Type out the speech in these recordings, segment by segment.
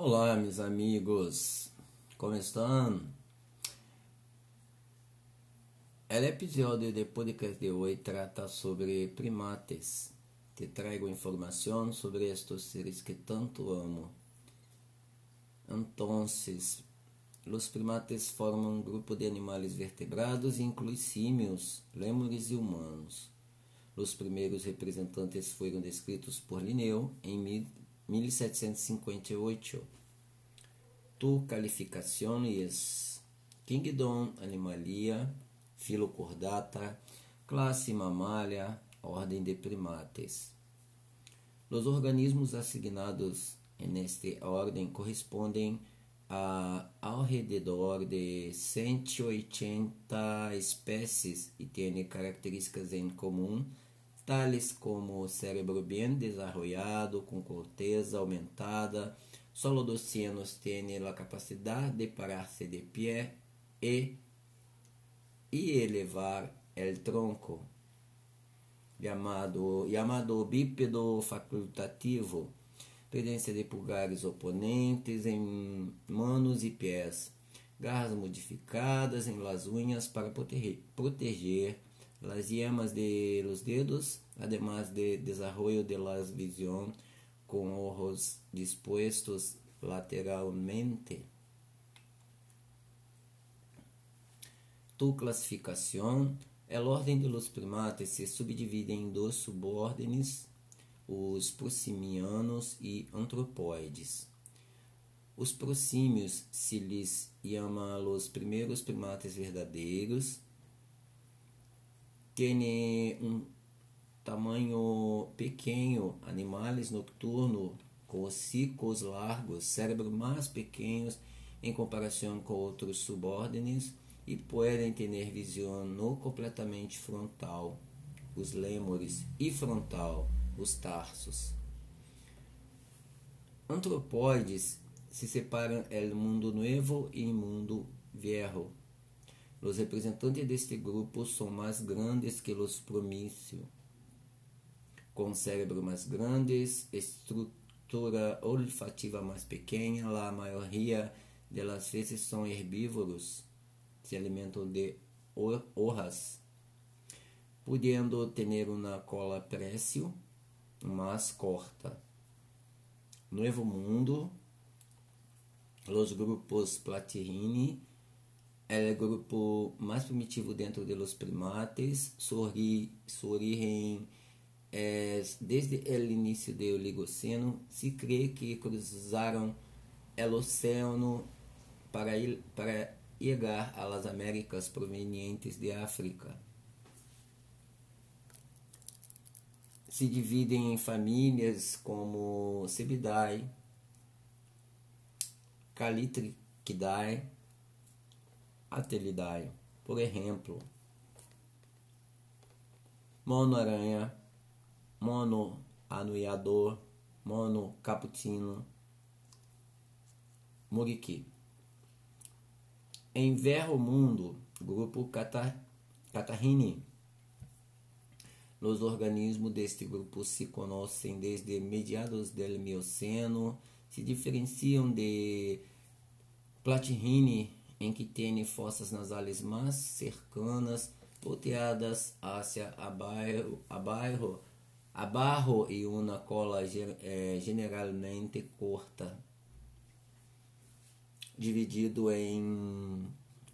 Olá, meus amigos, como estão? O episódio de podcast de hoje trata sobre primates. Te trago informação sobre estes seres que tanto amo. Então, os primates formam um grupo de animais vertebrados inclui símios, lêmures e humanos. Os primeiros representantes foram descritos por Linneu em 1758. Tu qualificações Kingdom Animalia Filocordata Classe Mamália Ordem de Primates Os organismos assignados nesta ordem correspondem a ao redor de 180 espécies e têm características em comum tales como cérebro bem desenvolvido, com corteza aumentada, solo dos tem a capacidade de parar-se de pé e, e elevar el tronco, chamado, chamado bípedo facultativo, presença de pulgares oponentes em manos e pés, garras modificadas em las unhas para proteger, proteger las yemas de los dedos, además de desarrollo de la visión con ojos dispuestos lateralmente. Tu classificação, a ordem de los primates se subdivide em dois subordens, os prosimianos e antropóides. Os prosímios se lhes chama os primeiros primates verdadeiros, tem um tamanho pequeno, animais nocturnos com hocicos largos, cérebros mais pequenos em comparação com outros subordens e podem ter visão não completamente frontal, os lêmures, e frontal, os tarsos. Antropóides se separam el mundo novo e mundo viejo. Os representantes deste grupo são mais grandes que os promícios, com cérebro mais grandes, estrutura olfativa mais pequena, a maioria delas vezes são herbívoros, se alimentam de hojas, podendo ter uma cola précio mais corta. Novo Mundo, os grupos Platyrrhini é o grupo mais primitivo dentro de los primates, su, origen es desde o início do Oligoceno. Se crê que cruzaram o oceano para, ir, para chegar às Américas provenientes de África. Se dividem em famílias como Cebidae, Calitrichidae, Atelidae, por exemplo, mono-aranha, mono-anuiador, mono-caputino, muriqui. Em Verro Mundo, grupo Catarrini. Os organismos deste grupo se conhecem desde mediados do Mioceno, se diferenciam de Platyrrhini em que tem fossas nasais mais cercanas, volteadas hacia abaixo, abaixo, abaixo e uma cola é, generalmente curta, dividido em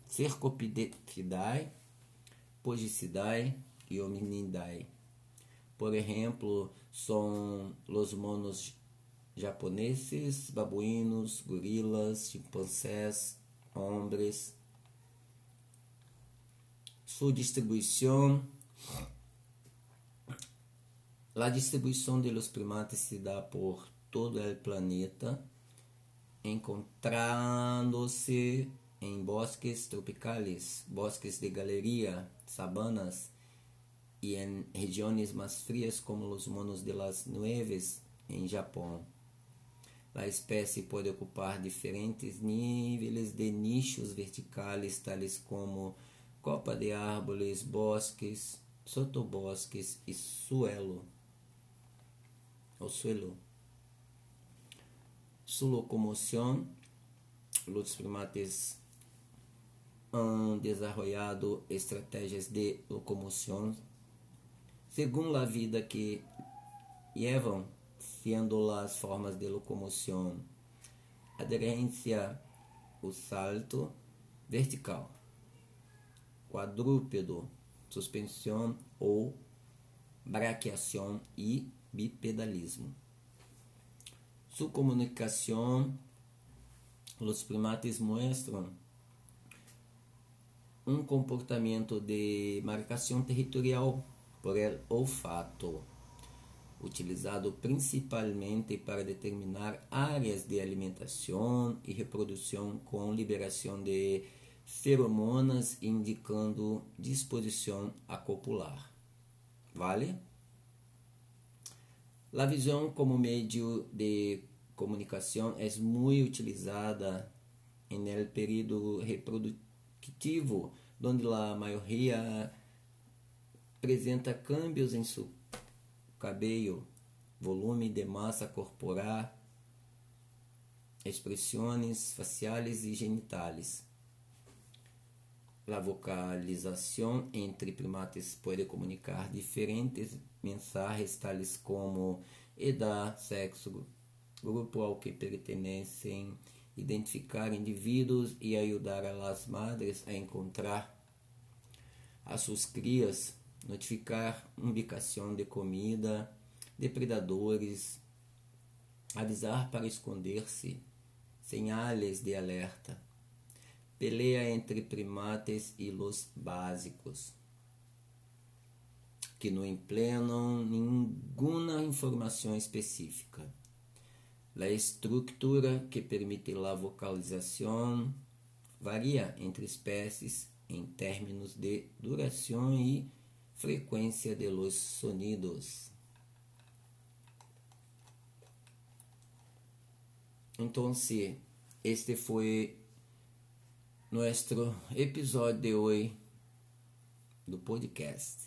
Cercopidecidae, Pogicidae e Hominidae. Por exemplo, são os monos japoneses, babuínos, gorilas, chimpanzés, hombres. Su distribuição. A distribuição de los primates se dá por todo o planeta, encontrando-se em bosques tropicais, bosques de galeria, sabanas e em regiões mais frias como os monos de las Nueves em Japão. A espécie pode ocupar diferentes níveis de nichos verticais, tais como copa de árvores, bosques, sotobosques e suelo. O suelo. su locomoción. Los primates han desarrollado estratégias de locomoção segundo a vida que llevan, sendo as formas de locomoção. Aderência, o salto vertical, quadrúpedo, suspensão ou braquiação e bipedalismo. Su comunicação, os primates mostram um comportamento de marcação territorial por el olfato, utilizado principalmente para determinar áreas de alimentação e reprodução com liberação de feromonas indicando disposição a copular. Vale? A visão como meio de comunicação é muito utilizada no período reprodutivo, onde a maioria apresenta cambios em seu cabelo, volume de massa corporal, expressões faciais e genitais. A vocalização entre primates pode comunicar diferentes mensagens, tales como idade, sexo, grupo ao que pertencem, identificar indivíduos e ajudar as madres a encontrar as suas crias notificar ubicação de comida, depredadores, avisar para esconder-se, señales de alerta, pelea entre primates e los básicos, que não empleam nenhuma informação específica. A estrutura que permite a vocalização varia entre espécies em termos de duração e frecuencia de los sonidos. Entonces, este fue nuestro episódio de hoje do podcast.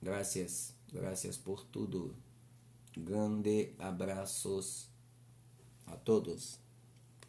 Gracias, gracias por tudo. Grande abraços a todos.